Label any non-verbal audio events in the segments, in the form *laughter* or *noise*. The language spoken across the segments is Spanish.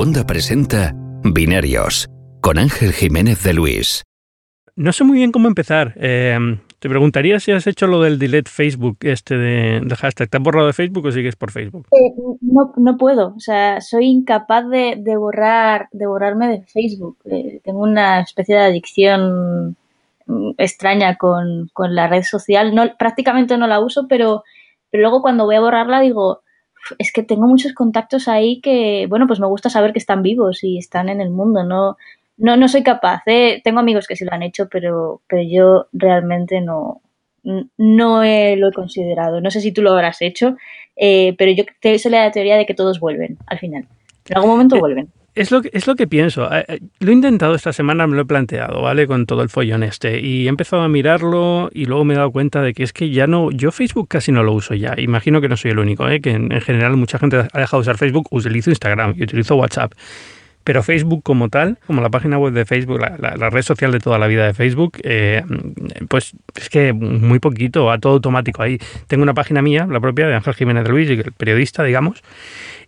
Segunda presenta Binarios con Ángel Jiménez de Luis. No sé muy bien cómo empezar. Eh, te preguntaría si has hecho lo del delete Facebook, este de, hashtag. ¿Te has borrado de Facebook o sigues por Facebook? Eh, no, no puedo. O sea, soy incapaz de, borrar, de borrarme de Facebook. Eh, tengo una especie de adicción mm, extraña con, la red social. No, prácticamente no la uso, pero, pero luego cuando voy a borrarla digo, es que tengo muchos contactos ahí que, bueno, pues me gusta saber que están vivos y están en el mundo, no, no, no soy capaz. ¿eh? Tengo amigos que sí lo han hecho, pero, pero yo realmente no, no lo he considerado. No sé si tú lo habrás hecho, eh, pero yo soy la teoría de que todos vuelven al final. En algún momento eh, vuelven. Es lo, que, es lo que pienso. Eh, lo he intentado esta semana, me lo he planteado, ¿vale? Con todo el follón este. Y he empezado a mirarlo y luego me he dado cuenta de que es que ya no. Yo Facebook casi no lo uso ya. Imagino que no soy el único, ¿eh? Que en, en general mucha gente ha dejado de usar Facebook. Utilizo Instagram y utilizo WhatsApp. Pero Facebook como tal, como la página web de Facebook, la, red social de toda la vida de Facebook, eh, pues es que muy poquito, va todo automático ahí. Tengo una página mía, la propia de Ángel Jiménez de Luis, el periodista, digamos,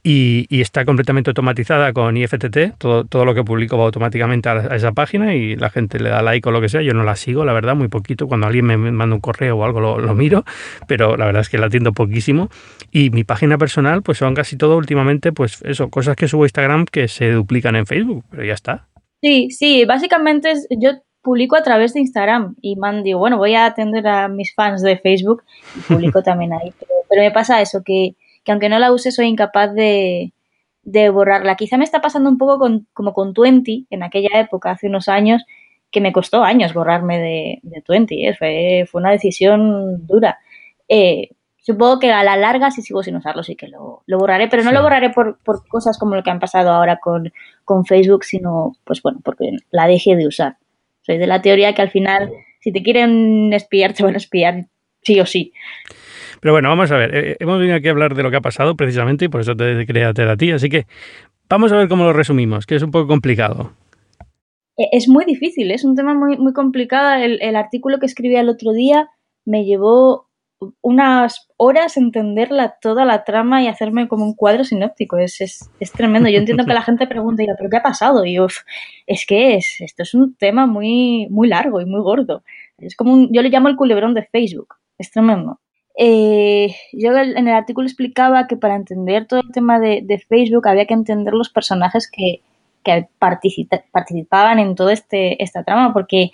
y, está completamente automatizada con IFTT. Todo, todo lo que publico va automáticamente a, esa página y la gente le da like o lo que sea. Yo no la sigo, la verdad, muy poquito. Cuando alguien me manda un correo o algo lo, miro, pero la verdad es que la atiendo poquísimo. Y mi página personal, pues son casi todo últimamente, pues eso, cosas que subo a Instagram que se duplican en Facebook, pero ya está. Sí, sí, básicamente yo publico a través de Instagram y man, digo, bueno, voy a atender a mis fans de Facebook y publico *laughs* también ahí. pero me pasa eso, que que aunque no la use soy incapaz de, borrarla. Quizá me está pasando un poco con, como con Twenty, en aquella época, hace unos años, que me costó años borrarme de, de Twenty. ¿eh? Fue, fue, una decisión dura. Eh, supongo que a la larga, si sigo sin usarlo, sí que lo, borraré, pero no lo borraré por, por, cosas como lo que han pasado ahora con, con Facebook, sino, pues bueno, porque la dejé de usar. Soy de la teoría que al final, si te quieren espiar, te van a espiar sí o sí. Pero bueno, vamos a ver. Eh, hemos venido aquí a hablar de lo que ha pasado precisamente y por eso te quería hacer a ti. Así que vamos a ver cómo lo resumimos, que es un poco complicado. Eh, es muy difícil, es un tema muy, muy complicado. El, artículo que escribí el otro día me llevó unas horas entenderla toda la trama y hacerme como un cuadro sinóptico. Es, es, es tremendo. Yo entiendo que la *laughs* gente pregunta, ¿pero qué ha pasado? Y uf, es que es, esto es un tema muy, muy largo y muy gordo. Es como un, yo le llamo el culebrón de Facebook. Es tremendo. Eh, yo en el artículo explicaba que para entender todo el tema de, Facebook había que entender los personajes que, participaban en toda este, esta trama, porque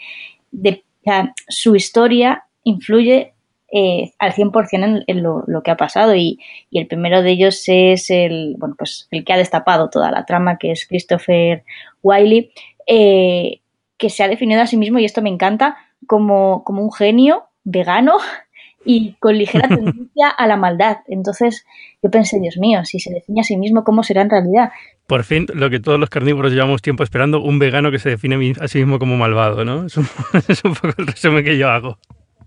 su historia influye eh, al 100% en, en lo, que ha pasado y, el primero de ellos es el, bueno, pues el que ha destapado toda la trama, que es Christopher Wiley, eh, que se ha definido a sí mismo, y esto me encanta, como, como un genio vegano y con ligera *laughs* tendencia a la maldad. Entonces yo pensé, Dios mío, si se define a sí mismo, ¿cómo será en realidad? Por fin, lo que todos los carnívoros llevamos tiempo esperando, un vegano que se define a sí mismo como malvado, ¿no? *laughs* Es un, poco el resumen que yo hago.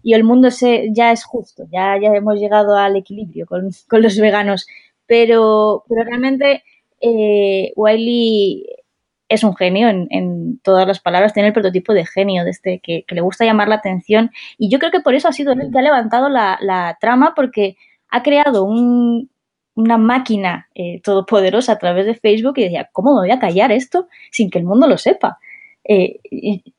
Y el mundo se, ya es justo, ya, ya hemos llegado al equilibrio con, los veganos. Pero, pero realmente eh, Wiley es un genio en, todas las palabras, tiene el prototipo de genio, de este, que, le gusta llamar la atención. Y yo creo que por eso ha sido él que ha levantado la, trama, porque ha creado una máquina eh, todopoderosa a través de Facebook y decía, ¿cómo me voy a callar esto sin que el mundo lo sepa? Eh,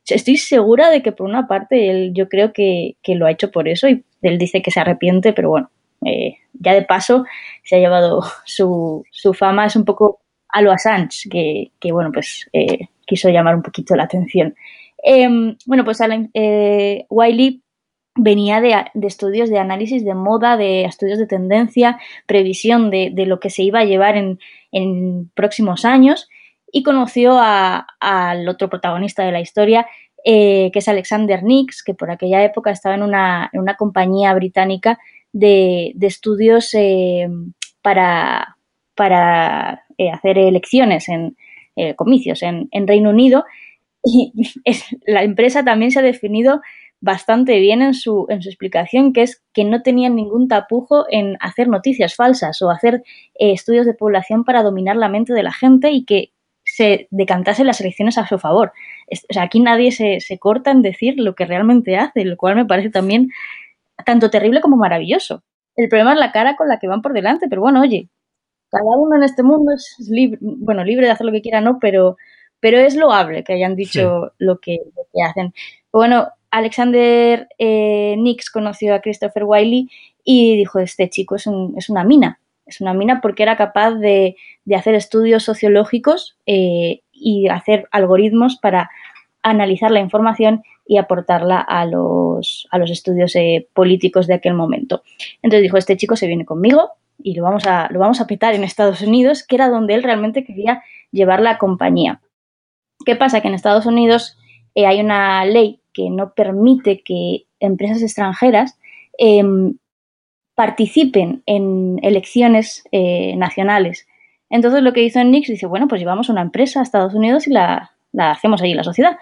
estoy segura de que por una parte él yo creo que, lo ha hecho por eso y él dice que se arrepiente, pero bueno, eh, ya de paso se ha llevado su, su fama, es un poco a lo Assange, que, bueno, pues eh, quiso llamar un poquito la atención. Em, bueno, pues eh, Wiley venía de, estudios de análisis de moda, de estudios de tendencia, previsión de, lo que se iba a llevar en, próximos años y conoció al otro protagonista de la historia, eh, que es Alexander Nix, que por aquella época estaba en una, compañía británica de, estudios para, para hacer elecciones en eh, comicios en, Reino Unido y *laughs* la empresa también se ha definido bastante bien en su, en su explicación, que es que no tenían ningún tapujo en hacer noticias falsas o hacer eh, estudios de población para dominar la mente de la gente y que se decantasen las elecciones a su favor. O sea, aquí nadie se, se corta en decir lo que realmente hace, lo cual me parece también tanto terrible como maravilloso. El problema es la cara con la que van por delante, pero bueno, oye, cada uno en este mundo es libre, bueno, libre de hacer lo que quiera, ¿no? Pero, pero es loable que hayan dicho lo, que, hacen. Bueno, Alexander eh, Nix conoció a Christopher Wiley y dijo, este chico es, es una mina, es una mina porque era capaz de, hacer estudios sociológicos eh, y hacer algoritmos para analizar la información y aportarla a los, a los estudios eh, políticos de aquel momento. Entonces dijo, este chico se viene conmigo y lo vamos, a, lo vamos a petar en Estados Unidos, que era donde él realmente quería llevar la compañía. ¿Qué pasa? Que en Estados Unidos eh, hay una ley que no permite que empresas extranjeras em, participen en elecciones eh, nacionales. Entonces lo que hizo Nix dice, bueno, pues llevamos una empresa a Estados Unidos y la, la hacemos allí la sociedad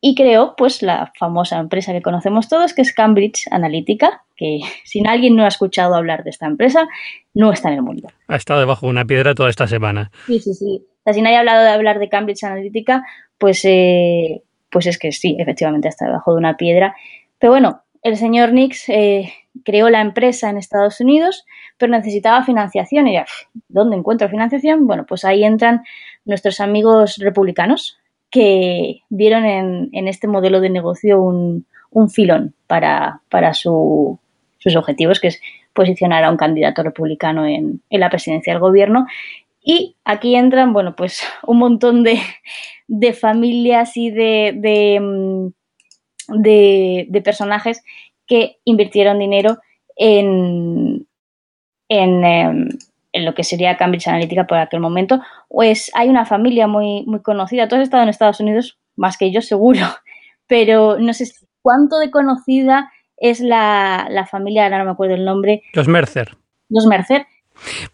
y creó pues la famosa empresa que conocemos todos que es Cambridge Analytica, que *laughs* si alguien no ha escuchado hablar de esta empresa, no está en el mundo. Ha estado debajo de una piedra toda esta semana. Sí, sí, sí. O sea, si nadie ha hablado de hablar de Cambridge Analytica, pues, eh, pues es que sí, efectivamente está debajo de una piedra. Pero bueno, el señor Nix eh, creó la empresa en Estados Unidos, pero necesitaba financiación. Y ya, ¿dónde encuentro financiación? Bueno, pues ahí entran nuestros amigos republicanos, que vieron en, este modelo de negocio un, filón para, sus objetivos, que es posicionar a un candidato republicano en, la presidencia del gobierno. Y aquí entran, bueno, pues *laughs* un montón de, familias y de, mm, de, de, personajes que invirtieron dinero en, en, em, en lo que sería Cambridge Analytica por aquel momento, pues hay una familia muy, muy conocida. Tú has estado en Estados Unidos más que yo, seguro, *laughs* pero no sé cuánto de conocida es la, la familia, ahora no me acuerdo el nombre. Los Mercer. Los Mercer.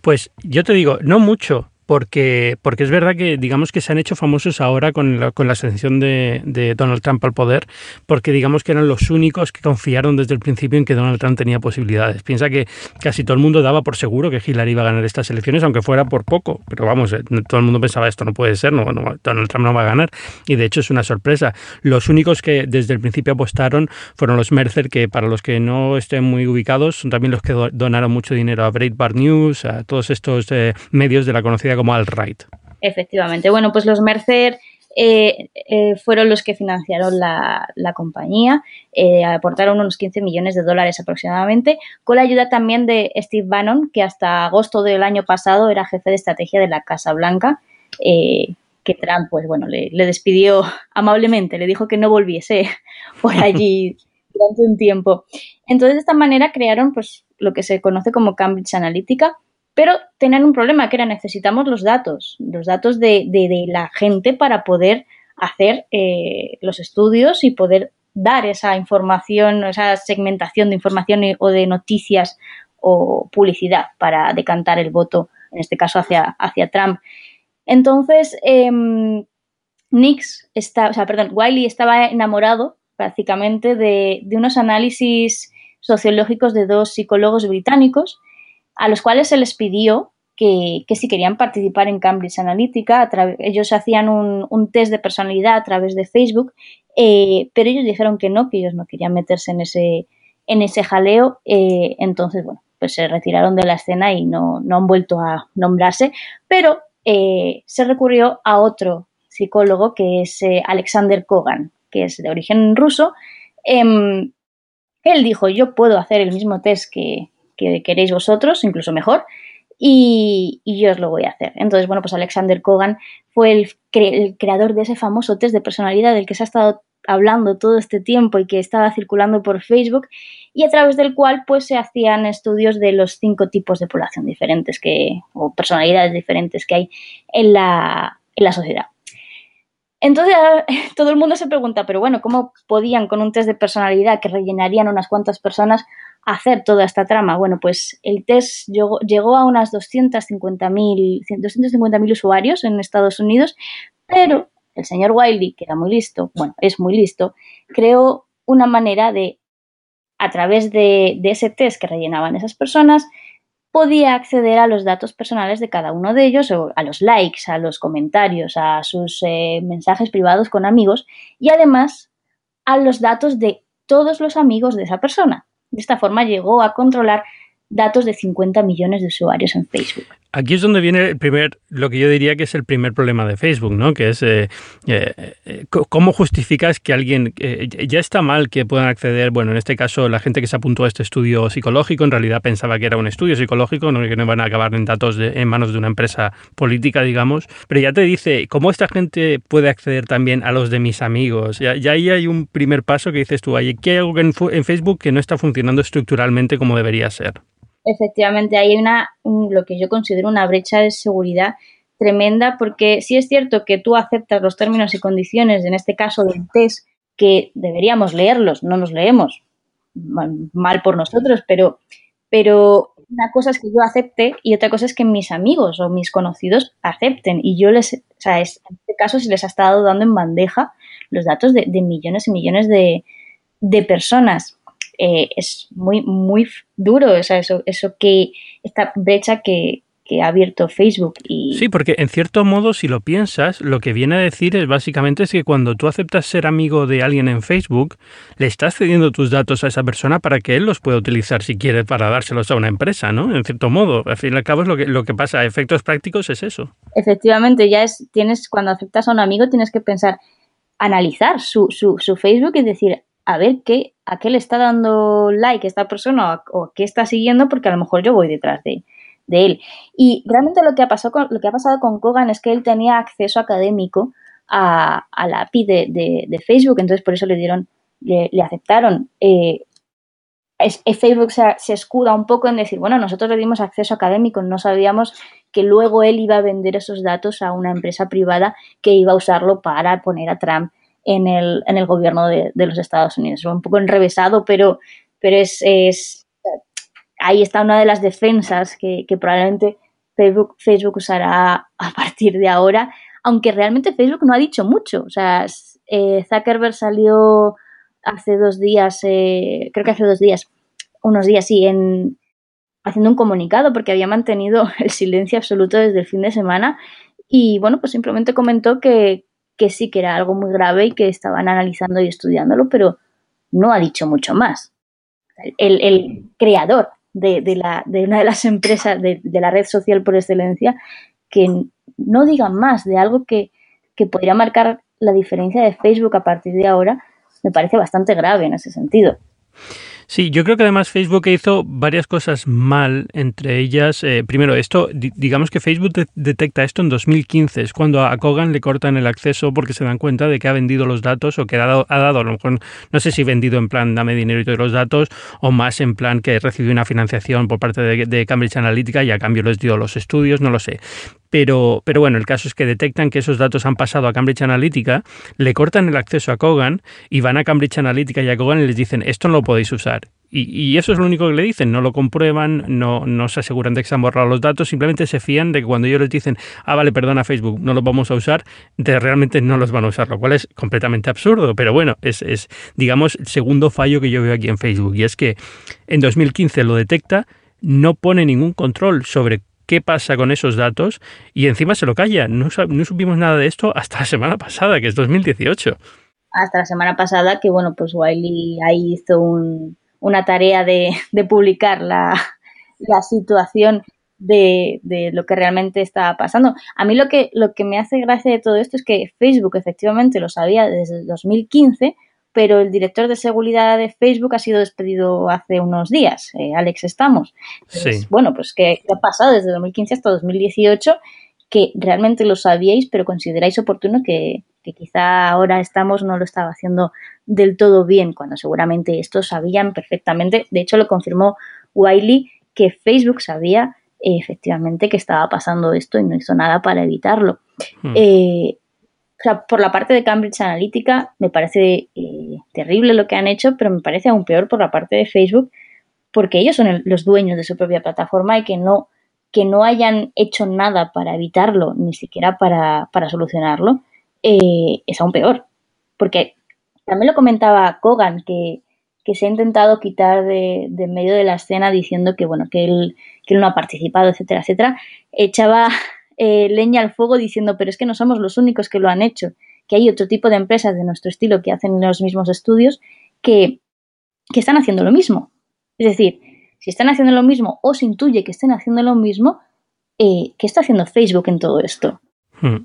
Pues yo te digo, no mucho, porque, porque es verdad que digamos que se han hecho famosos ahora con la, con la ascensión de, Donald Trump al poder, porque digamos que eran los únicos que confiaron desde el principio en que Donald Trump tenía posibilidades. Piensa que casi todo el mundo daba por seguro que Hillary iba a ganar estas elecciones, aunque fuera por poco, pero vamos, eh, todo el mundo pensaba esto no puede ser, no, Donald Trump no va a ganar, y de hecho es una sorpresa. Los únicos que desde el principio apostaron fueron los Mercer, que para los que no estén muy ubicados, son también los que donaron mucho dinero a Breitbart News, a todos estos eh, medios de la conocida como alt-right. Efectivamente. Bueno, pues los Mercer eh, eh, fueron los que financiaron la, compañía, eh, aportaron unos 15 millones de dólares aproximadamente, con la ayuda también de Steve Bannon, que hasta agosto del año pasado era jefe de estrategia de la Casa Blanca, que Trump, pues bueno, le, le, despidió *laughs* amablemente, le dijo que no volviese *laughs* por *laughs* allí durante un tiempo. Entonces, de esta manera crearon pues lo que se conoce como Cambridge Analytica, pero tenían un problema que era necesitamos los datos, los datos de, la gente para poder hacer eh, los estudios y poder dar esa información, esa segmentación de información o de noticias o publicidad para decantar el voto, en este caso hacia, hacia Trump. Entonces, eh, Nix, está, o sea, perdón, Wiley estaba enamorado prácticamente de, de unos análisis sociológicos de dos psicólogos británicos a los cuales se les pidió que, si querían participar en Cambridge Analytica, ellos hacían un, test de personalidad a través de Facebook, eh, pero ellos dijeron que no, que ellos no querían meterse en ese, en ese jaleo, eh, entonces, bueno, pues se retiraron de la escena y no, han vuelto a nombrarse, pero eh, se recurrió a otro psicólogo que es Alexander Kogan, que es de origen ruso. Em, él dijo, yo puedo hacer el mismo test que, que queréis vosotros, incluso mejor, y, yo os lo voy a hacer. Entonces, bueno, pues Alexander Kogan fue el, creador de ese famoso test de personalidad del que se ha estado hablando todo este tiempo y que estaba circulando por Facebook y a través del cual pues se hacían estudios de los cinco tipos de población diferentes que o personalidades diferentes que hay en la sociedad. Entonces *laughs* todo el mundo se pregunta, pero bueno, ¿cómo podían con un test de personalidad que rellenarían unas cuantas personas hacer toda esta trama? Bueno, pues el test llegó, a unas 250.000 usuarios en Estados Unidos, pero el señor Wiley, que era muy listo, bueno, es muy listo, creó una manera de, a través de, ese test que rellenaban esas personas, podía acceder a los datos personales de cada uno de ellos, o a los likes, a los comentarios, a sus eh, mensajes privados con amigos y además a los datos de todos los amigos de esa persona. De esta forma llegó a controlar datos de 50 millones de usuarios en Facebook. Aquí es donde viene el primer, lo que yo diría que es el primer problema de Facebook, ¿no? Que es eh, eh, eh, cómo justificas que alguien ya está mal que puedan acceder. Bueno, en este caso la gente que se apuntó a este estudio psicológico en realidad pensaba que era un estudio psicológico, no que no van a acabar en datos en manos de una empresa política, digamos. Pero ya te dice cómo esta gente puede acceder también a los de mis amigos. Ya, ahí hay un primer paso que dices tú, hay que hay algo en Facebook que no está funcionando estructuralmente como debería ser efectivamente hay una, lo que yo considero una brecha de seguridad tremenda porque sí es cierto que tú aceptas los términos y condiciones, en este caso del test, que deberíamos leerlos, no los leemos, mal por nosotros, pero, pero una cosa es que yo acepte y otra cosa es que mis amigos o mis conocidos acepten. Y yo les, o sea, en este caso se les ha estado dando en bandeja los datos de, millones y millones de, de personas. Eh, es muy, muy duro eso, eso que, esta brecha que, ha abierto Facebook. Y... Sí, porque en cierto modo, si lo piensas, lo que viene a decir es básicamente es que cuando tú aceptas ser amigo de alguien en Facebook, le estás cediendo tus datos a esa persona para que él los pueda utilizar si quiere para dárselos a una empresa, ¿no? En cierto modo, al fin y al cabo es lo que, lo que pasa, a efectos prácticos es eso. Efectivamente, ya es, tienes, cuando aceptas a un amigo tienes que pensar, analizar su, su, su Facebook y decir, a ver qué, a qué le está dando like esta persona o, qué está siguiendo, porque a lo mejor yo voy detrás de, él. Y realmente lo que, ha pasado con, lo que ha pasado con Kogan es que él tenía acceso académico a, la API de, Facebook, entonces por eso le dieron, le, aceptaron. Eh, Facebook se, se, escuda un poco en decir, bueno, nosotros le dimos acceso académico, no sabíamos que luego él iba a vender esos datos a una empresa privada que iba a usarlo para poner a Trump en el, en el gobierno de, los Estados Unidos. Un poco enrevesado, pero, pero es, es, ahí está una de las defensas que, probablemente Facebook, Facebook usará a partir de ahora, aunque realmente Facebook no ha dicho mucho. O sea, eh, Zuckerberg salió hace dos días, eh, creo que hace dos días, unos días, sí, en, haciendo un comunicado porque había mantenido *laughs* el silencio absoluto desde el fin de semana y bueno, pues simplemente comentó que, que sí que era algo muy grave y que estaban analizando y estudiándolo, pero no ha dicho mucho más. El, creador de, la, una de las empresas de, la red social por excelencia, que no digan más de algo que, que podría marcar la diferencia de Facebook a partir de ahora, me parece bastante grave en ese sentido. Sí, yo creo que además Facebook hizo varias cosas mal, entre ellas, eh, primero, esto, digamos que Facebook detecta esto en 2015, es cuando a Kogan le cortan el acceso porque se dan cuenta de que ha vendido los datos o que ha dado, a lo mejor, no sé si vendido en plan dame dinero y todos los datos, o más en plan que recibió una financiación por parte de, de Cambridge Analytica y a cambio les dio los estudios, no lo sé. Pero, pero bueno, el caso es que detectan que esos datos han pasado a Cambridge Analytica, le cortan el acceso a Kogan y van a Cambridge Analytica y a Kogan y les dicen, esto no lo podéis usar. Y, eso es lo único que le dicen, no lo comprueban, no, no se aseguran de que se han borrado los datos, simplemente se fían de que cuando ellos les dicen, ah, vale, perdona Facebook, no los vamos a usar, de realmente no los van a usar, lo cual es completamente absurdo, pero bueno, es, es, digamos, el segundo fallo que yo veo aquí en Facebook, y es que en 2015 lo detecta, no pone ningún control sobre qué pasa con esos datos y encima se lo calla. No, no supimos nada de esto hasta la semana pasada, que es 2018. Hasta la semana pasada que, bueno, pues Wiley ahí hizo una tarea de, publicar la, situación de, de, lo que realmente está pasando. A mí lo que, lo que me hace gracia de todo esto es que Facebook efectivamente lo sabía desde 2015, pero el director de seguridad de Facebook ha sido despedido hace unos días, eh, Alex Estamos. sí. Bueno, pues ¿qué, ha pasado desde 2015 hasta 2018? Que realmente lo sabíais, pero consideráis oportuno que, quizá ahora estamos no lo estaba haciendo del todo bien, cuando seguramente estos sabían perfectamente. De hecho, lo confirmó Wiley que Facebook sabía efectivamente que estaba pasando esto y no hizo nada para evitarlo. Hmm. Eh, o sea, por la parte de Cambridge Analytica me parece eh, terrible lo que han hecho, pero me parece aún peor por la parte de Facebook, porque ellos son los dueños de su propia plataforma y que no, que no hayan hecho nada para evitarlo, ni siquiera para, solucionarlo, eh, es aún peor. Porque también lo comentaba Kogan, que, se ha intentado quitar de, de, medio de la escena diciendo que, bueno, que él, que él no ha participado, etcétera, etcétera. Echaba eh, leña al fuego diciendo, pero es que no somos los únicos que lo han hecho, que hay otro tipo de empresas de nuestro estilo que hacen los mismos estudios que, que están haciendo lo mismo. Es decir, si están haciendo lo mismo o se intuye que estén haciendo lo mismo, eh, ¿qué está haciendo Facebook en todo esto? Hmm.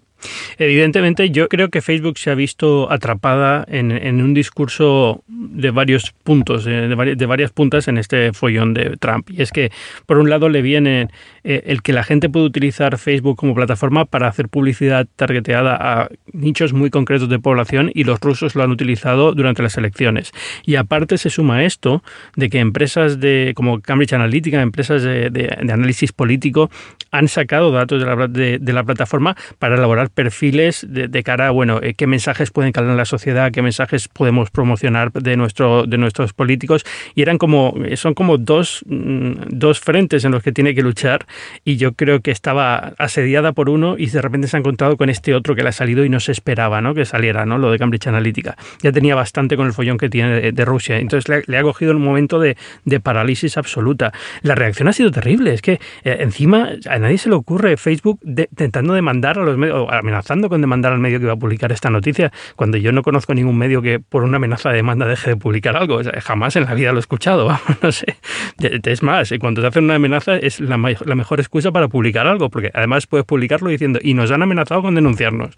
Evidentemente, yo creo que Facebook se ha visto atrapada en, un discurso de varios puntos, de, varias puntas en este follón de Trump. Y es que, por un lado, le viene eh, el que la gente puede utilizar Facebook como plataforma para hacer publicidad targeteada a nichos muy concretos de población y los rusos lo han utilizado durante las elecciones. Y aparte se suma esto de que empresas de, como Cambridge Analytica, empresas de, análisis político, han sacado datos de la plataforma para elaborar perfiles de, cara a, bueno, eh, qué mensajes pueden calar en la sociedad, qué mensajes podemos promocionar de, nuestro, de nuestros políticos. Y eran como, son como dos, mm, dos frentes en los que tiene que luchar. Y yo creo que estaba asediada por uno y de repente se ha encontrado con este otro que le ha salido y no se esperaba ¿no? que saliera, ¿no? lo de Cambridge Analytica. Ya tenía bastante con el follón que tiene de, Rusia. Entonces le, ha cogido el momento de, de, parálisis absoluta. La reacción ha sido terrible. Es que eh, encima a nadie se le ocurre Facebook intentando demandar a los medios, amenazando con demandar al medio que iba a publicar esta noticia, cuando yo no conozco ningún medio que por una amenaza de demanda deje de publicar algo. jamás en la vida lo he escuchado, *laughs* no sé. Es más, cuando te hacen una amenaza es la, la mejor excusa para publicar algo, porque además puedes publicarlo diciendo, y nos han amenazado con denunciarnos.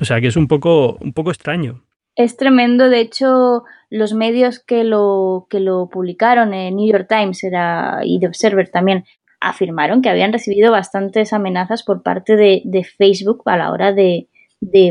O sea que es un poco, un poco extraño. Es tremendo, de hecho, los medios que lo, que lo publicaron, en New York Times era, y The Observer también, afirmaron que habían recibido bastantes amenazas por parte de, Facebook a la hora de,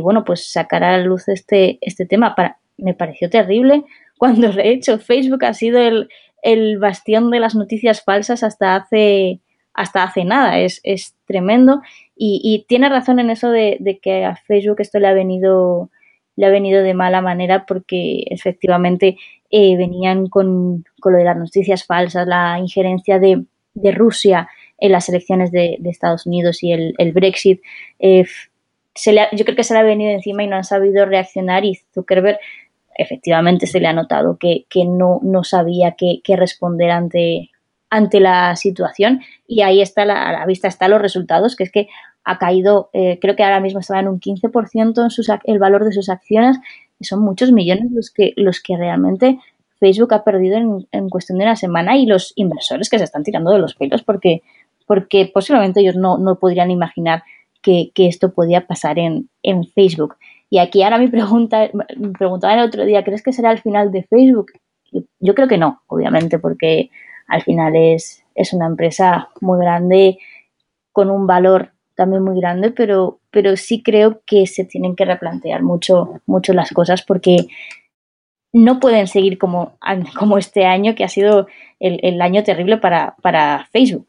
bueno, pues sacar a la luz este, este tema. Me pareció terrible *laughs* cuando de hecho Facebook ha sido el, bastión de las noticias falsas hasta hace, hasta hace nada. Es, tremendo. Y, tiene razón en eso de, que a Facebook esto le ha venido le ha venido de mala manera porque efectivamente eh, venían con, lo de las noticias falsas, la injerencia de, de Rusia en las elecciones de, Estados Unidos y el, Brexit, eh, se yo creo que se le ha venido encima y no han sabido reaccionar y Zuckerberg efectivamente se le ha notado que, no, no, sabía qué, responder ante, ante la situación. Y ahí está la, a la vista están los resultados, que es que ha caído, eh, creo que ahora mismo estaba en un 15% en sus, el valor de sus acciones, y son muchos millones los que, los que realmente Facebook ha perdido en, cuestión de una semana y los inversores que se están tirando de los pelos porque, porque posiblemente ellos no, podrían imaginar que, esto podía pasar en, Facebook. Y aquí ahora mi pregunta, me preguntaba el otro día, ¿crees que será el final de Facebook? Yo, creo que no, obviamente, porque al final es, es una empresa muy grande, con un valor también muy grande, pero, pero sí creo que se tienen que replantear mucho, mucho las cosas porque no pueden seguir como, como este año, que ha sido el, año terrible para, para Facebook.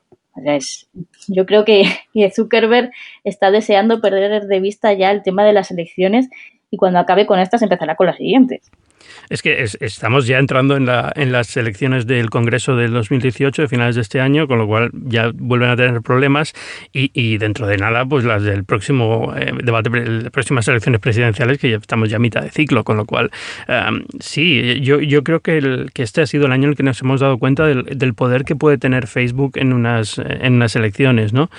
yo creo que, que Zuckerberg está deseando perder de vista ya el tema de las elecciones y cuando acabe con estas empezará con las siguientes. Es que estamos ya entrando en, la, en las elecciones del Congreso del 2018, de finales de este año, con lo cual ya vuelven a tener problemas y, dentro de nada, pues las del próximo eh, debate, las próximas elecciones presidenciales, que ya estamos ya a mitad de ciclo, con lo cual em, sí, yo, yo creo que, el, que este ha sido el año en el que nos hemos dado cuenta del, del poder que puede tener Facebook en unas, en unas elecciones, ¿no?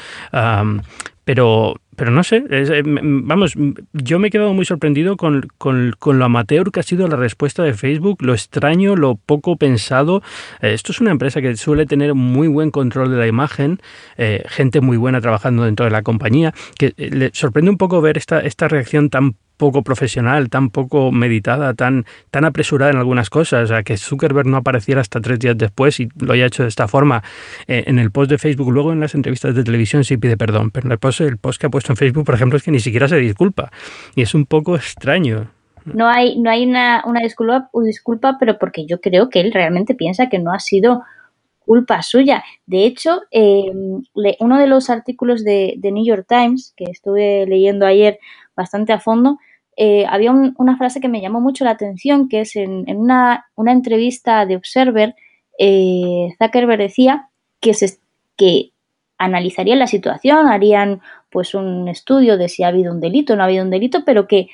Pero pero no sé, eh, vamos, yo me he quedado muy sorprendido con, lo amateur que ha sido la respuesta de Facebook, lo extraño, lo poco pensado. Eh, esto es una empresa que suele tener muy buen control de la imagen, eh, gente muy buena trabajando dentro de la compañía, que le sorprende un poco ver esta, esta reacción tan poco profesional, tan poco meditada, tan, tan apresurada en algunas cosas. Sea, que Zuckerberg no apareciera hasta tres días después y lo haya hecho de esta forma eh, en el post de Facebook. Luego en las entrevistas de televisión sí pide perdón, pero el post, el post que ha puesto en Facebook, por ejemplo, es que ni siquiera se disculpa. Y es un poco extraño. No hay, no hay una, una disculpa, disculpa, pero porque yo creo que él realmente piensa que no ha sido culpa suya. De hecho, eh, uno de los artículos de, de, New York Times que estuve leyendo ayer bastante a fondo, eh, había una frase que me llamó mucho la atención, que es en, una, entrevista de Observer, eh, Zuckerberg decía que, se, que analizarían la situación, harían pues un estudio de si ha habido un delito o no ha habido un delito, pero que,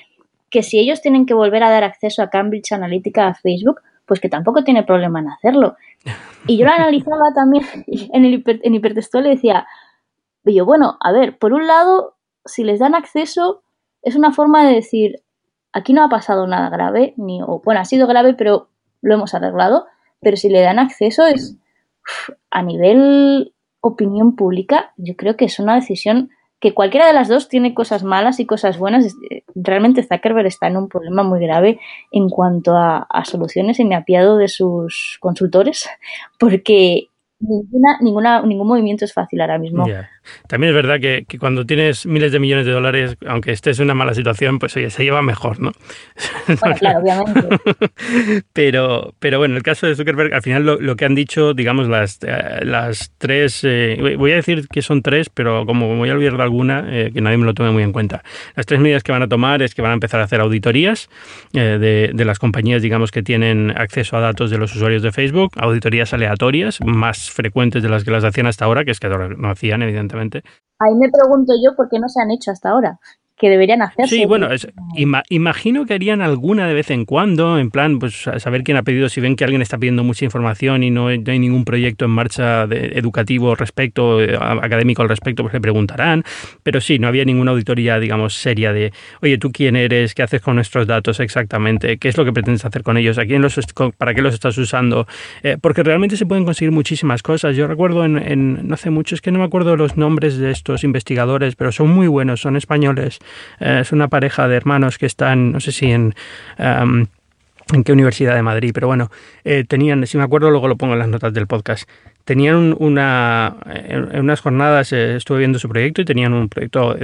que si ellos tienen que volver a dar acceso a Cambridge Analytica a Facebook, pues que tampoco tiene problema en hacerlo. Y yo lo analizaba *laughs* también en el en hipertextual y decía, yo, bueno, a ver, por un lado, si les dan acceso, es una forma de decir, aquí no ha pasado nada grave, ni, o bueno, ha sido grave, pero lo hemos arreglado, pero si le dan acceso es a nivel opinión pública, yo creo que es una decisión que cualquiera de las dos tiene cosas malas y cosas buenas. Realmente Zuckerberg está en un problema muy grave en cuanto a, a soluciones y me apiado de sus consultores *laughs* porque ninguna, ninguna, ningún movimiento es fácil ahora mismo. También es verdad que, que, cuando tienes miles de millones de dólares, aunque estés en una mala situación, pues oye, se lleva mejor, ¿no? *laughs* Bueno, claro, obviamente. *laughs* pero, pero bueno, el caso de Zuckerberg, al final lo, lo que han dicho, digamos, las, eh, las tres, eh, voy a decir que son tres, pero como voy a olvidar de alguna, eh, que nadie me lo tome muy en cuenta. Las tres medidas que van a tomar es que van a empezar a hacer auditorías de, de las compañías, digamos, que tienen acceso a datos de los usuarios de Facebook, auditorías aleatorias, más frecuentes de las que las hacían hasta ahora, que es que no hacían, evidentemente. Ahí me pregunto yo por qué no se han hecho hasta ahora que deberían hacerse. Sí, bueno, imagino que harían alguna de vez en cuando, en plan, pues saber quién ha pedido, si ven que alguien está pidiendo mucha información y no hay, ningún proyecto en marcha de, educativo respecto, eh, académico al respecto, pues le preguntarán. Pero sí, no había ninguna auditoría, digamos, seria de, oye, ¿tú quién eres? ¿Qué haces con nuestros datos exactamente? ¿Qué es lo que pretendes hacer con ellos? ¿A quién los, ¿Para qué los estás usando? Eh, porque realmente se pueden conseguir muchísimas cosas. Yo recuerdo en, no hace mucho, es que no me acuerdo los nombres de estos investigadores, pero son muy buenos, son españoles es una pareja de hermanos que están, no sé si en... en qué universidad de Madrid, pero bueno, eh, tenían, si me acuerdo, luego lo pongo en las notas del podcast. Tenían una, en unas jornadas, eh, estuve viendo su proyecto y tenían un proyecto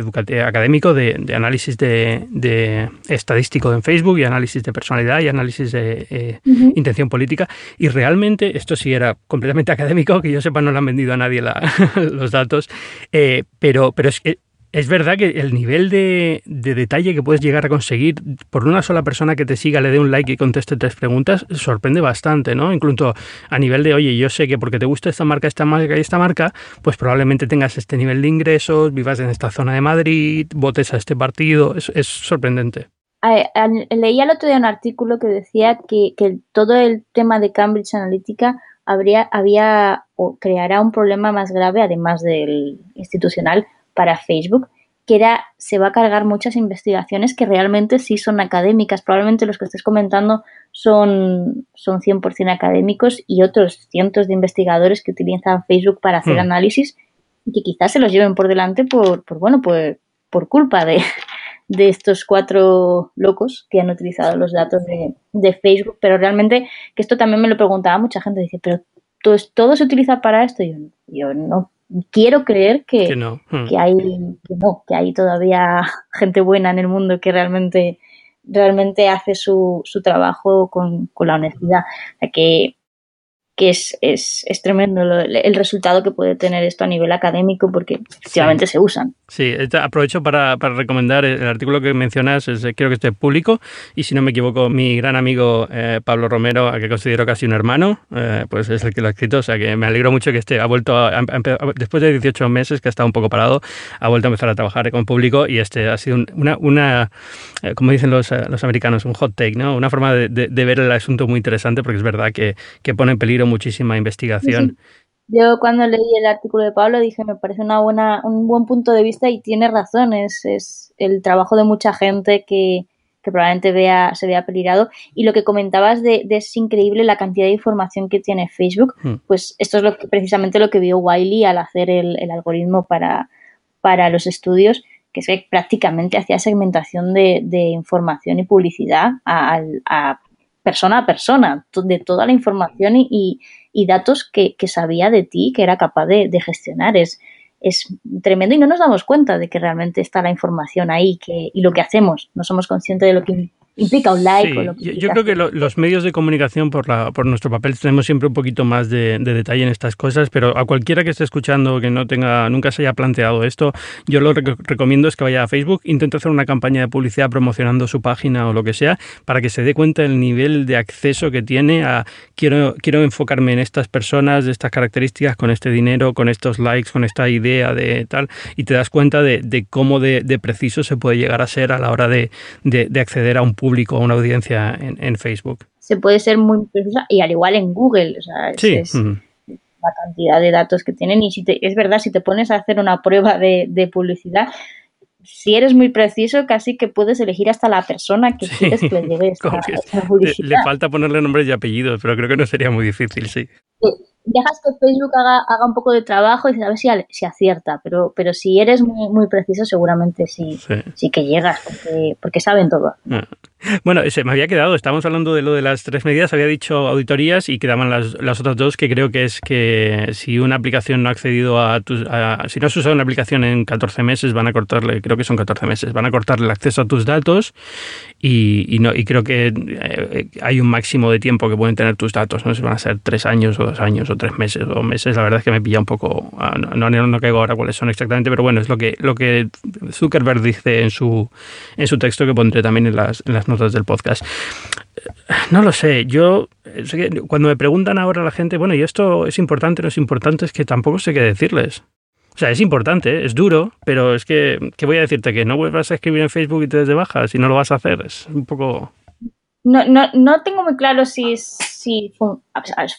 académico de, análisis de, estadístico en Facebook y análisis de personalidad y análisis de intención política. Y realmente, esto sí era completamente *laughs* académico, que yo sepa, no le han vendido a nadie *laughs* los datos, pero, pero es, es verdad que el nivel de, detalle que puedes llegar a conseguir por una sola persona que te siga, le dé un like y conteste tres preguntas, sorprende bastante, ¿no? Incluso a nivel de, oye, yo sé que porque te gusta esta marca, esta marca y esta marca, pues probablemente tengas este nivel de ingresos, vivas en esta zona de Madrid, votes a este partido, es, sorprendente. Leía el otro día un artículo que decía que, todo el tema de Cambridge Analytica habría, o creará un problema más grave, además del institucional, para Facebook, que era, se va a cargar muchas investigaciones que realmente sí son académicas. Probablemente los que estés comentando son, son 100% académicos y otros cientos de investigadores que utilizan Facebook para hacer hmm. análisis y que quizás se los lleven por delante por, por bueno, por, por culpa de, de estos cuatro locos que han utilizado los datos de, de, Facebook, pero realmente, que esto también me lo preguntaba mucha gente, dice, pero todo, todo se utiliza para esto, yo, yo no quiero creer que, hmm. que, hay que no, que hay todavía *laughs* gente buena en el mundo que realmente realmente hace su, su trabajo con, con la honestidad. que que es, es, es tremendo el resultado que puede tener esto a nivel académico porque efectivamente se usan. Sí, aprovecho para, para, recomendar el artículo que mencionas, es, creo que esté público y si no me equivoco, mi gran amigo eh, Pablo Romero, a que considero casi un hermano, eh, pues es el que lo ha escrito, o sea que me alegro mucho que esté, ha vuelto, a, después de 18 meses que ha estado un poco parado, ha vuelto a empezar a trabajar con público y este ha sido una, una eh, como dicen los, los, americanos, un hot take, ¿no? Una forma de, de, de, ver el asunto muy interesante porque es verdad que, que pone en peligro muchísima investigación. Yo cuando leí el artículo de Pablo dije, me parece una buena, un buen punto de vista y tiene razón, es, es el trabajo de mucha gente que, que probablemente vea, se vea peligrado. Y lo que comentabas de, es increíble la cantidad de información que tiene Facebook, hmm. pues esto es lo que, precisamente lo que vio Wiley al hacer el, el algoritmo para, para los estudios, que es que prácticamente hacía segmentación de, de información y publicidad a, a, persona a persona, de toda la información y, datos que, sabía de ti, que era capaz de, de, gestionar. Es, es tremendo y no nos damos cuenta de que realmente está la información ahí que, y lo que hacemos. No somos conscientes de lo que implica un like. o yo, creo que los medios de comunicación, por, la, por nuestro papel, tenemos siempre un poquito más de, detalle en estas cosas, pero a cualquiera que esté escuchando que no tenga, nunca se haya planteado esto, yo lo que recomiendo es que vaya a Facebook, intente hacer una campaña de publicidad promocionando su página o lo que sea, para que se dé cuenta del nivel de acceso que tiene a quiero, quiero enfocarme en estas personas, de estas características, con este dinero, con estos likes, con esta idea de tal, y te das cuenta de, cómo de, preciso se puede llegar a ser a la hora de, de acceder a un público público, a una audiencia en, Facebook. Se puede ser muy precisa y al igual en Google. O sea, es, la cantidad de datos que tienen y si te, es verdad, si te pones a hacer una prueba de, publicidad, si eres muy preciso, casi que puedes elegir hasta la persona que quieres que *laughs* le lleve esta, publicidad. Le, falta ponerle nombres y apellidos, pero creo que no sería muy difícil, sí. Dejas que Facebook haga, haga un poco de trabajo y a ver si, si acierta, pero, pero si eres muy, muy preciso seguramente sí, sí. que llegas, porque, porque saben todo. Ah. Bueno, se me había quedado, estábamos hablando de lo de las tres medidas, había dicho auditorías y quedaban las, las otras dos, que creo que es que si una aplicación no ha accedido a tus... si no has usado una aplicación en 14 meses, van a cortarle, creo que son 14 meses, van a cortarle el acceso a tus datos y, no, y creo que eh, hay un máximo de tiempo que pueden tener tus datos, no sé si van a ser tres años o dos años o tres meses o meses, la verdad es que me pilla un poco, ah, no, no, no caigo ahora cuáles son exactamente, pero bueno, es lo que, lo que Zuckerberg dice en su, en su texto que pondré también en las, notas del podcast. No lo sé, yo cuando me preguntan ahora la gente, bueno, ¿y esto es importante no es importante? Es que tampoco sé qué decirles. O sea, es importante, es duro, pero es que, ¿qué voy a decirte? Que no vuelvas a escribir en Facebook y te des de baja si no lo vas a hacer. Es un poco... No, no, no tengo muy claro si, si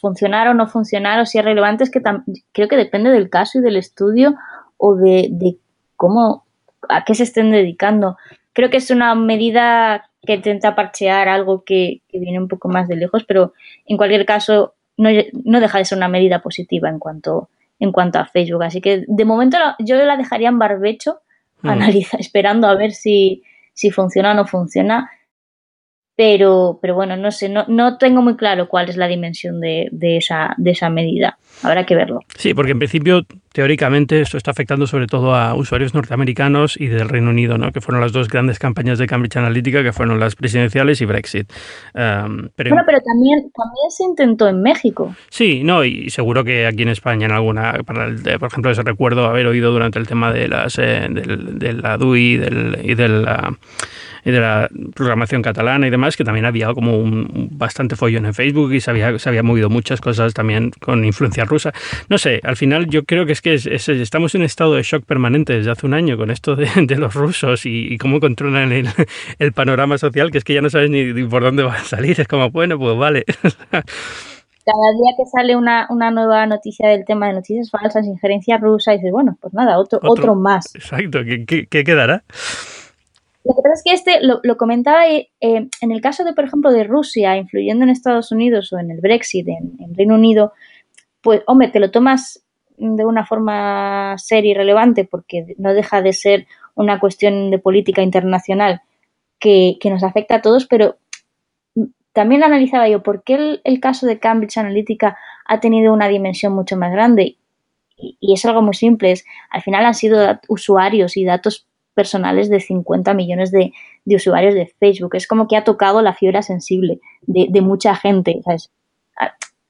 funcionar o no funcionar o si es relevante. Que creo que depende del caso y del estudio o de, cómo, a qué se estén dedicando. Creo que es una medida que intenta parchear algo que, que viene un poco más de lejos, pero en cualquier caso no, no deja de ser una medida positiva en cuanto en cuanto a Facebook. Así que de momento yo la dejaría en barbecho, mm. *laughs* esperando a ver si, si funciona o no funciona. Pero, pero bueno, no sé, no, no tengo muy claro cuál es la dimensión de, de, esa, de esa medida. Habrá que verlo. Sí, porque en principio, teóricamente, esto está afectando sobre todo a usuarios norteamericanos y del Reino Unido, ¿no? que fueron las dos grandes campañas de Cambridge Analytica, que fueron las presidenciales y Brexit. Um, pero, bueno, pero también, también se intentó en México. Sí, no, y seguro que aquí en España, en alguna, por ejemplo, ese recuerdo haber oído durante el tema de, las, eh, de la DUI del, y del y de la programación catalana y demás, que también había como un, bastante follón en Facebook y se había, se había movido muchas cosas también con influencia rusa. No sé, al final yo creo que es que estamos en un estado de shock permanente desde hace un año con esto de, los rusos y, cómo controlan el, el, panorama social, que es que ya no sabes ni, por dónde va a salir. Es como, bueno, pues vale. *laughs* cada día que sale una, una, nueva noticia del tema de noticias falsas, injerencia rusa, dices, bueno, pues nada, otro, otro, más. Exacto, ¿qué, qué quedará? Lo que pasa es que este lo, lo comentaba eh, en el caso de, por ejemplo, de Rusia influyendo en Estados Unidos o en el Brexit en, Reino Unido, pues, hombre, te lo tomas de una forma seria y relevante porque no deja de ser una cuestión de política internacional que, nos afecta a todos, pero también analizaba yo por qué el, el, caso de Cambridge Analytica ha tenido una dimensión mucho más grande. Y, y es algo muy simple, es, al final han sido usuarios y datos personales de 50 millones de, de, usuarios de Facebook. Es como que ha tocado la fibra sensible de, de mucha gente. ¿sabes?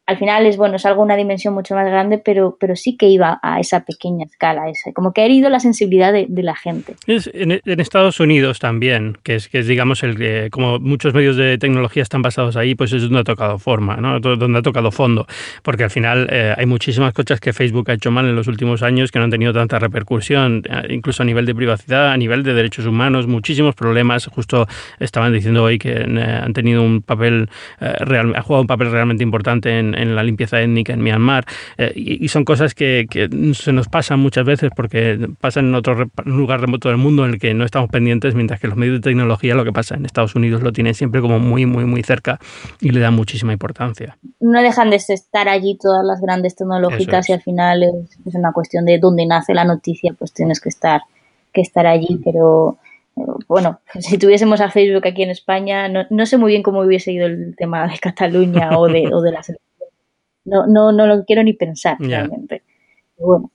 Al final es bueno, es algo una dimensión mucho más grande, pero, pero sí que iba a esa pequeña escala, esa, como que ha herido la sensibilidad de, la gente. Es en, Estados Unidos también, que es, que es digamos, el que, como muchos medios de tecnología están basados ahí, pues es donde ha tocado forma, ¿no? donde ha tocado fondo, porque al final eh, hay muchísimas cosas que Facebook ha hecho mal en los últimos años que no han tenido tanta repercusión, eh, incluso a nivel de privacidad, a nivel de derechos humanos, muchísimos problemas. Justo estaban diciendo hoy que eh, han tenido un papel, real, ha jugado un papel realmente importante en en la limpieza étnica en Myanmar. Eh, y, son cosas que, se nos pasan muchas veces porque pasan en otro lugar remoto del mundo en el que no estamos pendientes, mientras que los medios de tecnología, lo que pasa en Estados Unidos, lo tienen siempre como muy, muy, muy cerca y le dan muchísima importancia. No dejan de estar allí todas las grandes tecnológicas y al final es, es una cuestión de dónde nace la noticia, pues tienes que estar, que estar allí, pero bueno, *laughs* si tuviésemos a Facebook aquí en España, no, no, sé muy bien cómo hubiese ido el tema de Cataluña o de, o de las no, no, no lo quiero ni pensar realmente. Bueno,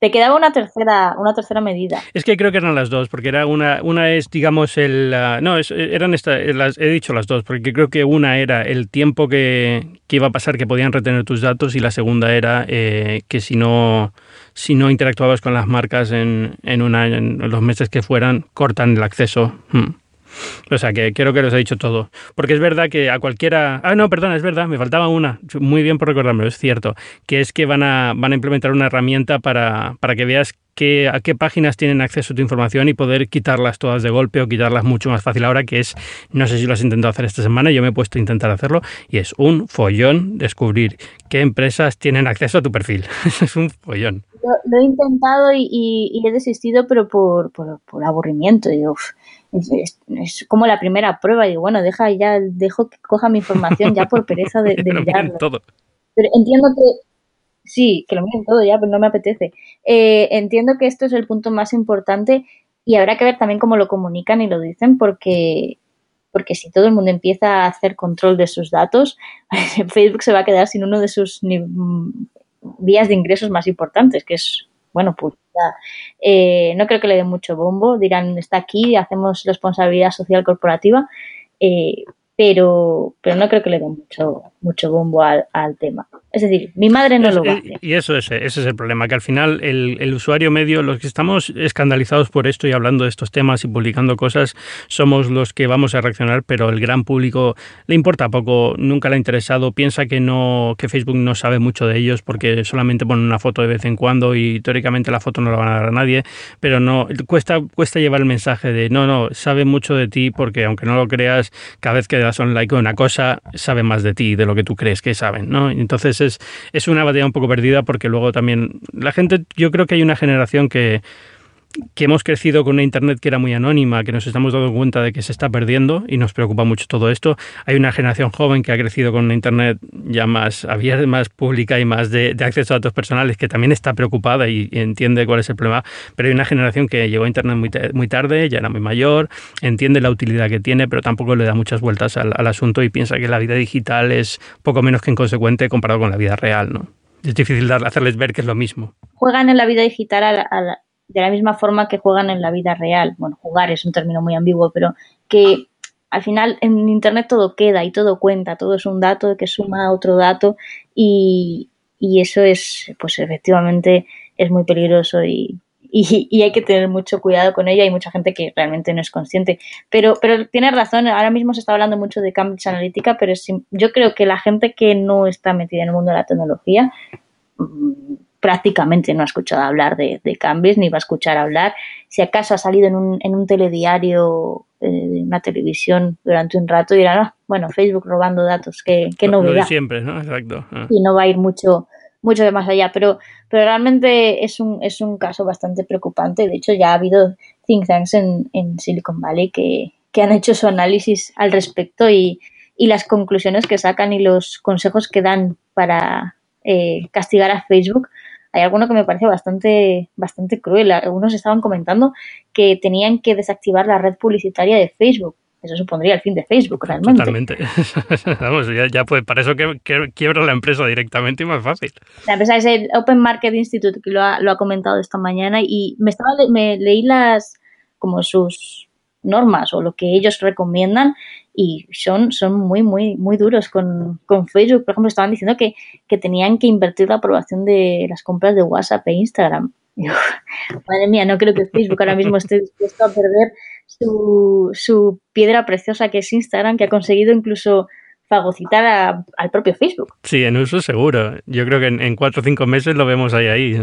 te quedaba una tercera, una tercera medida. Es que creo que eran las dos, porque era una, una es, digamos, el, no, eran estas, las, he dicho las dos, porque creo que una era el tiempo que, que, iba a pasar que podían retener tus datos y la segunda era eh, que si no, si no interactuabas con las marcas en, en, una, en los meses que fueran, cortan el acceso. Hmm. O sea, que creo que los he dicho todo. Porque es verdad que a cualquiera... Ah, no, perdón, es verdad, me faltaba una. Muy bien por recordármelo, es cierto. Que es que van a, van a implementar una herramienta para, para que veas qué, a qué páginas tienen acceso tu información y poder quitarlas todas de golpe o quitarlas mucho más fácil ahora, que es, no sé si lo has intentado hacer esta semana, yo me he puesto a intentar hacerlo y es un follón descubrir qué empresas tienen acceso a tu perfil. *laughs* es un follón. Lo, he intentado y, he desistido, pero por, por, por aburrimiento. Digo, es, como la primera prueba. Digo, bueno, deja ya, dejo que coja mi información ya por pereza de, de *laughs* mirarlo. Pero entiendo que Sí, que lo miren todo ya, pero no me apetece. Eh, entiendo que esto es el punto más importante y habrá que ver también cómo lo comunican y lo dicen porque porque si todo el mundo empieza a hacer control de sus datos, *laughs* Facebook se va a quedar sin uno de sus vías de ingresos más importantes, que es, bueno, publicidad. Eh, no creo que le dé mucho bombo, dirán, está aquí, hacemos responsabilidad social corporativa, eh, pero, pero no creo que le dé mucho, mucho bombo al, al tema. Es decir, mi madre no lo va a hacer. Y eso es, ese es el problema, que al final el, el, usuario medio, los que estamos escandalizados por esto y hablando de estos temas y publicando cosas, somos los que vamos a reaccionar, pero el gran público le importa poco, nunca le ha interesado, piensa que no, que Facebook no sabe mucho de ellos porque solamente ponen una foto de vez en cuando y teóricamente la foto no la van a dar a nadie, pero no, cuesta, cuesta llevar el mensaje de no, no, sabe mucho de ti porque aunque no lo creas, cada vez que das un like a una cosa, sabe más de ti, de lo que tú crees que saben, ¿no? Entonces es, una batalla un poco perdida porque luego también la gente, yo creo que hay una generación que, que hemos crecido con una Internet que era muy anónima, que nos estamos dando cuenta de que se está perdiendo y nos preocupa mucho todo esto. Hay una generación joven que ha crecido con una Internet ya más abierta, más pública y más de, acceso a datos personales, que también está preocupada y, entiende cuál es el problema. Pero hay una generación que llegó a Internet muy, tarde, ya era muy mayor, entiende la utilidad que tiene, pero tampoco le da muchas vueltas al, asunto y piensa que la vida digital es poco menos que inconsecuente comparado con la vida real. ¿no? Es difícil hacerles ver que es lo mismo. Juegan en la vida digital a la de la misma forma que juegan en la vida real. Bueno, jugar es un término muy ambiguo, pero que al final en Internet todo queda y todo cuenta, todo es un dato que suma otro dato y, y eso es, pues efectivamente es muy peligroso y, y, hay que tener mucho cuidado con ello. Hay mucha gente que realmente no es consciente. Pero, pero tienes razón, ahora mismo se está hablando mucho de Cambridge Analytica, pero yo creo que la gente que no está metida en el mundo de la tecnología prácticamente no ha escuchado hablar de, de Cambridge ni va a escuchar hablar. Si acaso ha salido en un, en un telediario eh, de una televisión durante un rato y dirán, ah, bueno, Facebook robando datos, qué, qué novedad. siempre, ¿no? Exacto. Ah. Y no va a ir mucho mucho de más allá, pero, pero realmente es un, es un caso bastante preocupante. De hecho, ya ha habido think tanks en, en Silicon Valley que, que han hecho su análisis al respecto y, y las conclusiones que sacan y los consejos que dan para eh, castigar a Facebook hay alguno que me parece bastante, bastante cruel. Algunos estaban comentando que tenían que desactivar la red publicitaria de Facebook. Eso supondría el fin de Facebook, realmente. Totalmente. *laughs* Vamos, ya, pues, para eso que, quiebra la empresa directamente y más fácil. La empresa es el Open Market Institute, que lo ha, lo ha comentado esta mañana, y me estaba me leí las como sus normas o lo que ellos recomiendan y son, son muy, muy, muy duros con, con Facebook. Por ejemplo, estaban diciendo que, que, tenían que invertir la aprobación de las compras de WhatsApp e Instagram. *laughs* madre mía, no creo que Facebook ahora mismo esté dispuesto a perder su, su piedra preciosa que es Instagram, que ha conseguido incluso fagocitar al propio Facebook. Sí, en uso seguro. Yo creo que en, en cuatro o cinco meses lo vemos ahí. ahí.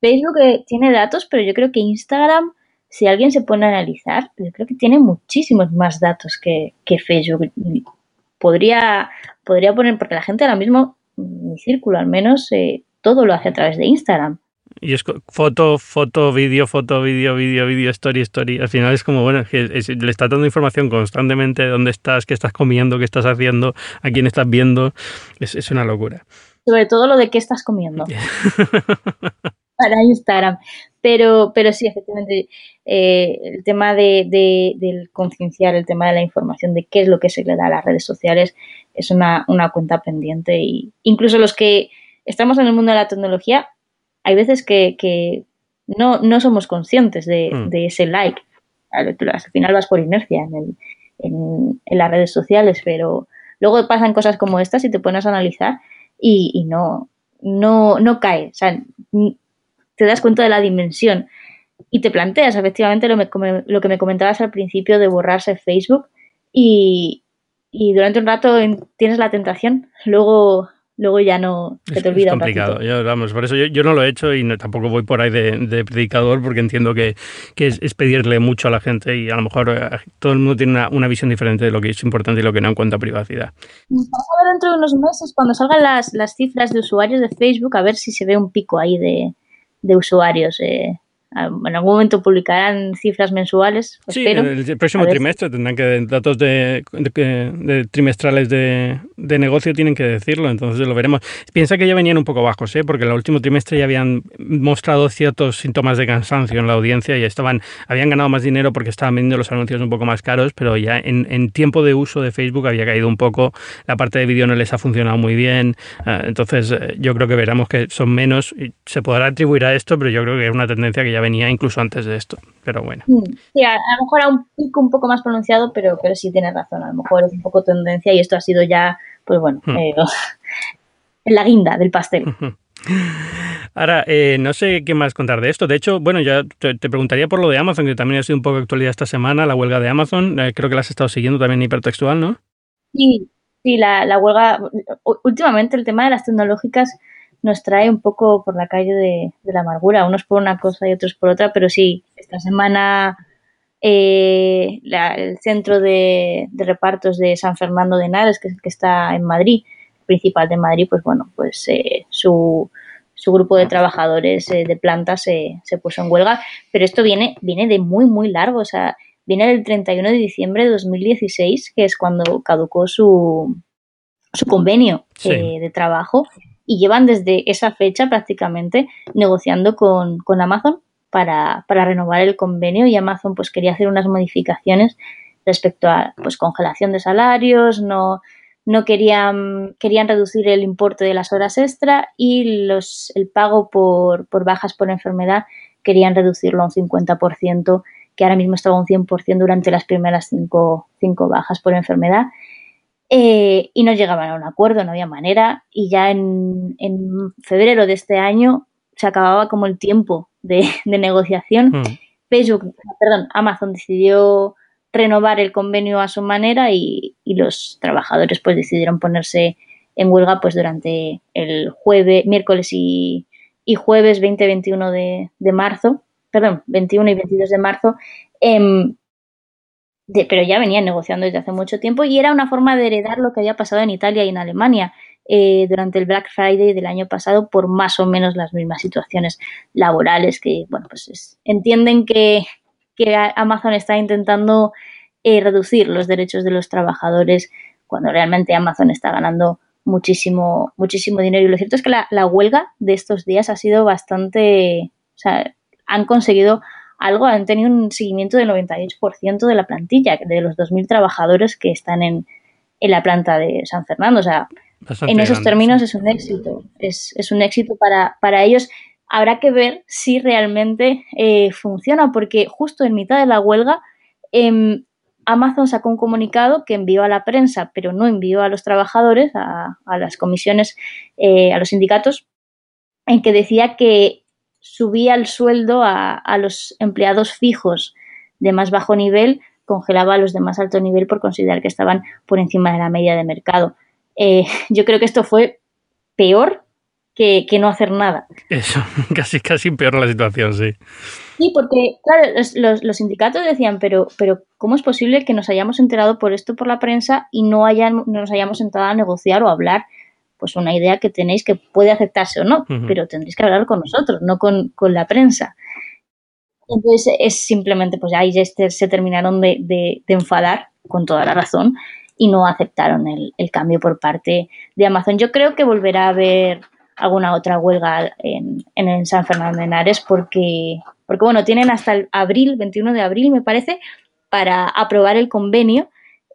Facebook eh, tiene datos, pero yo creo que Instagram si alguien se pone a analizar, yo creo que tiene muchísimos más datos que, Facebook. Podría, podría poner, porque la gente ahora mismo, mi círculo al menos, eh, todo lo hace a través de Instagram. Y es foto, foto, vídeo, foto, vídeo, vídeo, vídeo, story, story. Al final es como, bueno, que le está dando información constantemente de dónde estás, qué estás comiendo, qué estás haciendo, a quién estás viendo. Es, es una locura. Sobre todo lo de qué estás comiendo. *laughs* para Instagram. Pero, pero sí, efectivamente, eh, el tema de, del concienciar, el tema de la información, de qué es lo que se le da a las redes sociales, es una, una cuenta pendiente. Y incluso los que estamos en el mundo de la tecnología, hay veces que, que no, no somos conscientes de, mm. de, ese like. Al, final vas por inercia en, el, en, en, las redes sociales, pero luego pasan cosas como estas y te pones a analizar y, y no, no, no cae. O sea, te das cuenta de la dimensión y te planteas efectivamente lo, lo que me comentabas al principio de borrarse Facebook y, y durante un rato tienes la tentación, luego luego ya no se te olvida. Es complicado, yo, vamos, por eso yo, yo, no lo he hecho y tampoco voy por ahí de, predicador porque entiendo que, que es, pedirle mucho a la gente y a lo mejor eh, todo el mundo tiene una, una, visión diferente de lo que es importante y lo que no en cuanto a privacidad. Vamos a ver dentro de unos meses, cuando salgan las, las cifras de usuarios de Facebook, a ver si se ve un pico ahí de, de usuarios. Eh, en algún momento publicarán cifras mensuales. Sí, el próximo trimestre tendrán que datos de, trimestrales de, negocio tienen que decirlo, entonces lo veremos. Piensa que ya venían un poco bajos, ¿eh? porque el último trimestre ya habían mostrado ciertos síntomas de cansancio en la audiencia y estaban, habían ganado más dinero porque estaban vendiendo los anuncios un poco más caros, pero ya en, en tiempo de uso de Facebook había caído un poco, la parte de vídeo no les ha funcionado muy bien, eh, entonces eh, yo creo que veremos que son menos se podrá atribuir a esto, pero yo creo que es una tendencia que ya venía incluso antes de esto, pero bueno. Mm, sí, a, lo mejor a un pico un poco más pronunciado, pero, pero sí tienes razón, a lo mejor es un poco tendencia y esto ha sido ya, pues bueno, mm. eh, *laughs* la guinda del pastel. Ahora, eh, no sé qué más contar de esto. De hecho, bueno, ya te, preguntaría por lo de Amazon, que también ha sido un poco actualidad esta semana, la huelga de Amazon. Eh, creo que la has estado siguiendo también hipertextual, ¿no? Sí, sí, la, la huelga. Últimamente el tema de las tecnológicas nos trae un poco por la calle de, la amargura, unos por una cosa y otros por otra, pero sí, esta semana eh, el centro de, repartos de San Fernando de Henares, que, que está en Madrid, principal de Madrid, pues bueno, pues eh, su, su grupo de trabajadores eh, de planta se, se, puso en huelga, pero esto viene, viene de muy, muy largo, o sea, viene del 31 de diciembre de 2016, que es cuando caducó su, su convenio de trabajo y llevan desde esa fecha prácticamente negociando con, Amazon para, renovar el convenio y Amazon pues quería hacer unas modificaciones respecto a pues congelación de salarios, no, no querían, querían reducir el importe de las horas extra y los, el pago por, por bajas por enfermedad querían reducirlo a un 50%, que ahora mismo estaba un 100% durante las primeras cinco, cinco bajas por enfermedad. Eh, y no llegaban a un acuerdo, no había manera, y ya en, febrero de este año se acababa como el tiempo *laughs* de, negociación. Hmm. Facebook, perdón, Amazon decidió renovar el convenio a su manera y, los trabajadores pues decidieron ponerse en huelga pues durante el jueves, miércoles y, jueves 20 21 de, de, marzo, perdón, 21 y 22 de marzo, em, pero ya venían negociando desde hace mucho tiempo y era una forma de heredar lo que había pasado en Italia y en Alemania eh, durante el Black Friday del año pasado por más o menos las mismas situaciones laborales que, bueno, pues entienden que, Amazon está intentando eh, reducir los derechos de los trabajadores cuando realmente Amazon está ganando muchísimo, muchísimo dinero. Y lo cierto es que la, la huelga de estos días ha sido bastante, o sea, han conseguido algo, han tenido un seguimiento del 98% de la plantilla, de los 2.000 trabajadores que están en, la planta de San Fernando. O sea, en esos términos es un éxito, es, un éxito para, para, ellos. Habrá que ver si realmente eh, funciona, porque justo en mitad de la huelga, em, Amazon sacó un comunicado que envió a la prensa, pero no envió a los trabajadores, a, las comisiones, eh, a los sindicatos, en que decía que subía el sueldo a, los empleados fijos de más bajo nivel, congelaba a los de más alto nivel por considerar que estaban por encima de la media de mercado. Eh, *laughs* yo creo que esto fue peor que, no hacer nada. Eso, *laughs* casi, casi peor la situación, sí. Sí, porque, claro, los, sindicatos decían, pero, pero ¿cómo es posible que nos hayamos enterado por esto por la prensa y no, hayan, no nos hayamos sentado a negociar o a hablar pues una idea que tenéis que puede aceptarse o no, pero tendréis que hablar con nosotros, no con, la prensa. Entonces es simplemente, pues ahí este, se terminaron de, enfadar con toda la razón y no aceptaron el, cambio por parte de Amazon. Yo creo que volverá a haber alguna otra huelga en, en San Fernando de Henares porque, porque, bueno, tienen hasta el abril, 21 de abril me parece, para aprobar el convenio,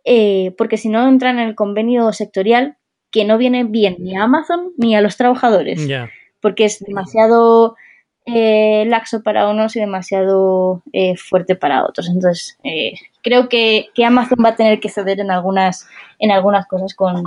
eh, porque si no entran en el convenio sectorial, que no viene bien ni a Amazon ni a los trabajadores, porque es demasiado eh, laxo para unos y demasiado eh, fuerte para otros. Entonces, eh, creo que, que, Amazon va a tener que ceder en algunas, en algunas cosas con,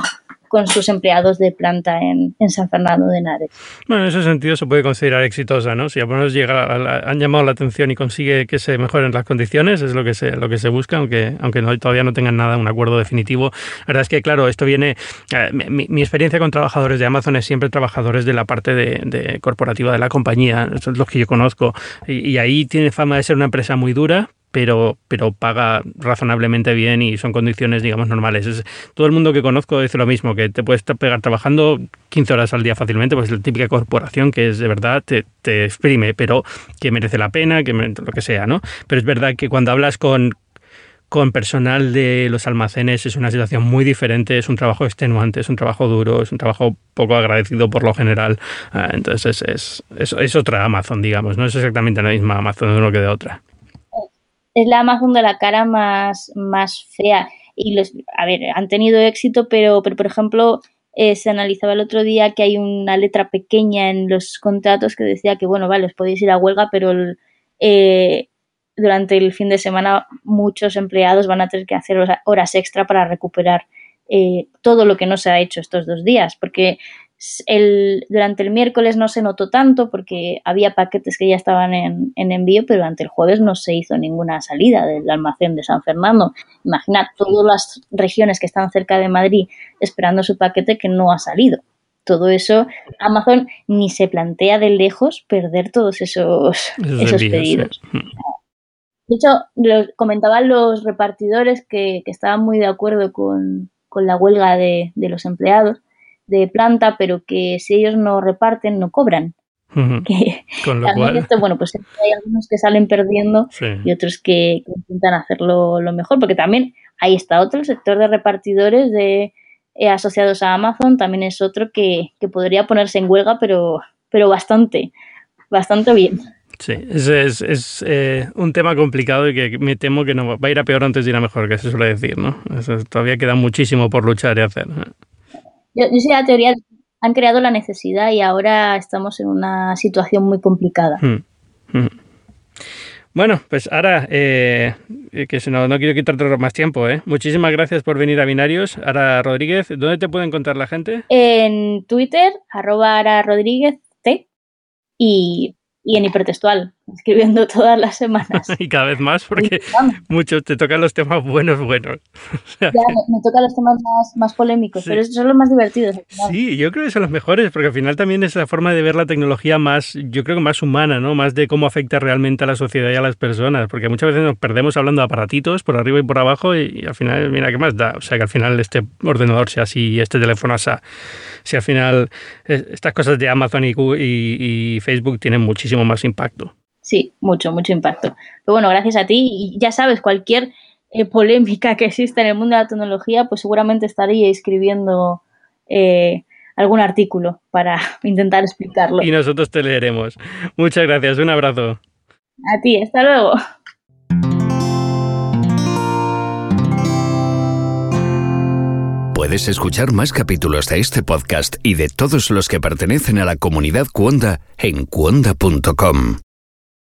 con sus empleados de planta en, San Fernando de Henares. Bueno, en ese sentido se puede considerar exitosa, ¿no? Si al menos llega han llamado la atención y consigue que se mejoren las condiciones, es lo que se, lo que se busca, aunque, aunque todavía no tengan nada, un acuerdo definitivo. La verdad es que, claro, esto viene... Eh, mi, experiencia con trabajadores de Amazon es siempre trabajadores de la parte de, corporativa de la compañía, son los que yo conozco, y, ahí tiene fama de ser una empresa muy dura, pero, pero paga razonablemente bien y son condiciones, digamos, normales. Es, todo el mundo que conozco dice lo mismo, te puedes pegar trabajando 15 horas al día fácilmente, pues es la típica corporación que es de verdad, te, te exprime, pero que merece la pena, que lo que sea, ¿no? Pero es verdad que cuando hablas con, con personal de los almacenes es una situación muy diferente, es un trabajo extenuante, es un trabajo duro, es un trabajo poco agradecido por lo general. Ah, entonces es, es, es, otra Amazon, digamos, no es exactamente la misma Amazon de uno que de otra. Es la Amazon de la cara más, más fea. Y los, a ver, han tenido éxito, pero, pero por ejemplo, eh, se analizaba el otro día que hay una letra pequeña en los contratos que decía que, bueno, vale, os podéis ir a huelga, pero el, eh, durante el fin de semana muchos empleados van a tener que hacer horas extra para recuperar eh, todo lo que no se ha hecho estos dos días, porque el, durante el miércoles no se notó tanto porque había paquetes que ya estaban en, envío, pero durante el jueves no se hizo ninguna salida del almacén de San Fernando. Imagina todas las regiones que están cerca de Madrid esperando su paquete que no ha salido. Todo eso, Amazon ni se plantea de lejos perder todos esos, esos, pedidos. De hecho, lo comentaban los repartidores que, estaban muy de acuerdo con, la huelga de, los empleados de planta, pero que si ellos no reparten, no cobran. *laughs* con lo cual... bueno, pues hay algunos que salen perdiendo y otros que, intentan hacerlo lo mejor, porque también ahí está otro, el sector de repartidores de eh, asociados a Amazon, también es otro que, que podría ponerse en huelga, pero, pero bastante, bastante bien. Sí, es, es, eh, un tema complicado y que me temo que no va a ir a peor antes de ir a mejor, que se suele decir, ¿no? todavía queda muchísimo por luchar y hacer. Yo, yo sé la teoría, han creado la necesidad y ahora estamos en una situación muy complicada. Hmm, hmm. Bueno, pues ahora, eh, que no, no, quiero quitarte más tiempo, ¿eh? Muchísimas gracias por venir a Binarios. Ara Rodríguez, ¿dónde te puede encontrar la gente? En Twitter, arroba Ara Rodríguez T. Y y en hipertextual, escribiendo todas las semanas. *laughs* y cada vez más, porque muchos te tocan los temas buenos, buenos. *laughs* ya, me, tocan los temas más, polémicos, pero esos son los más divertidos. Sí, yo creo que son los mejores, porque al final también es la forma de ver la tecnología más, yo creo que más humana, ¿no? Más de cómo afecta realmente a la sociedad y a las personas, porque muchas veces nos perdemos hablando de aparatitos por arriba y por abajo y, al final, mira, ¿qué más da? O sea, que al final este ordenador sea así y este teléfono sea, si al final eh, estas cosas de Amazon y, y Facebook tienen muchísimo más impacto. Sí, mucho, mucho impacto. Pero bueno, gracias a ti. Y ya sabes, cualquier eh, polémica que exista en el mundo de la tecnología, pues seguramente estaría escribiendo eh, algún artículo para *laughs* intentar explicarlo. Y nosotros te leeremos. Muchas gracias, un abrazo. A ti, hasta luego. Puedes escuchar más capítulos de este podcast y de todos los que pertenecen a la comunidad Cuonda en cuonda.com.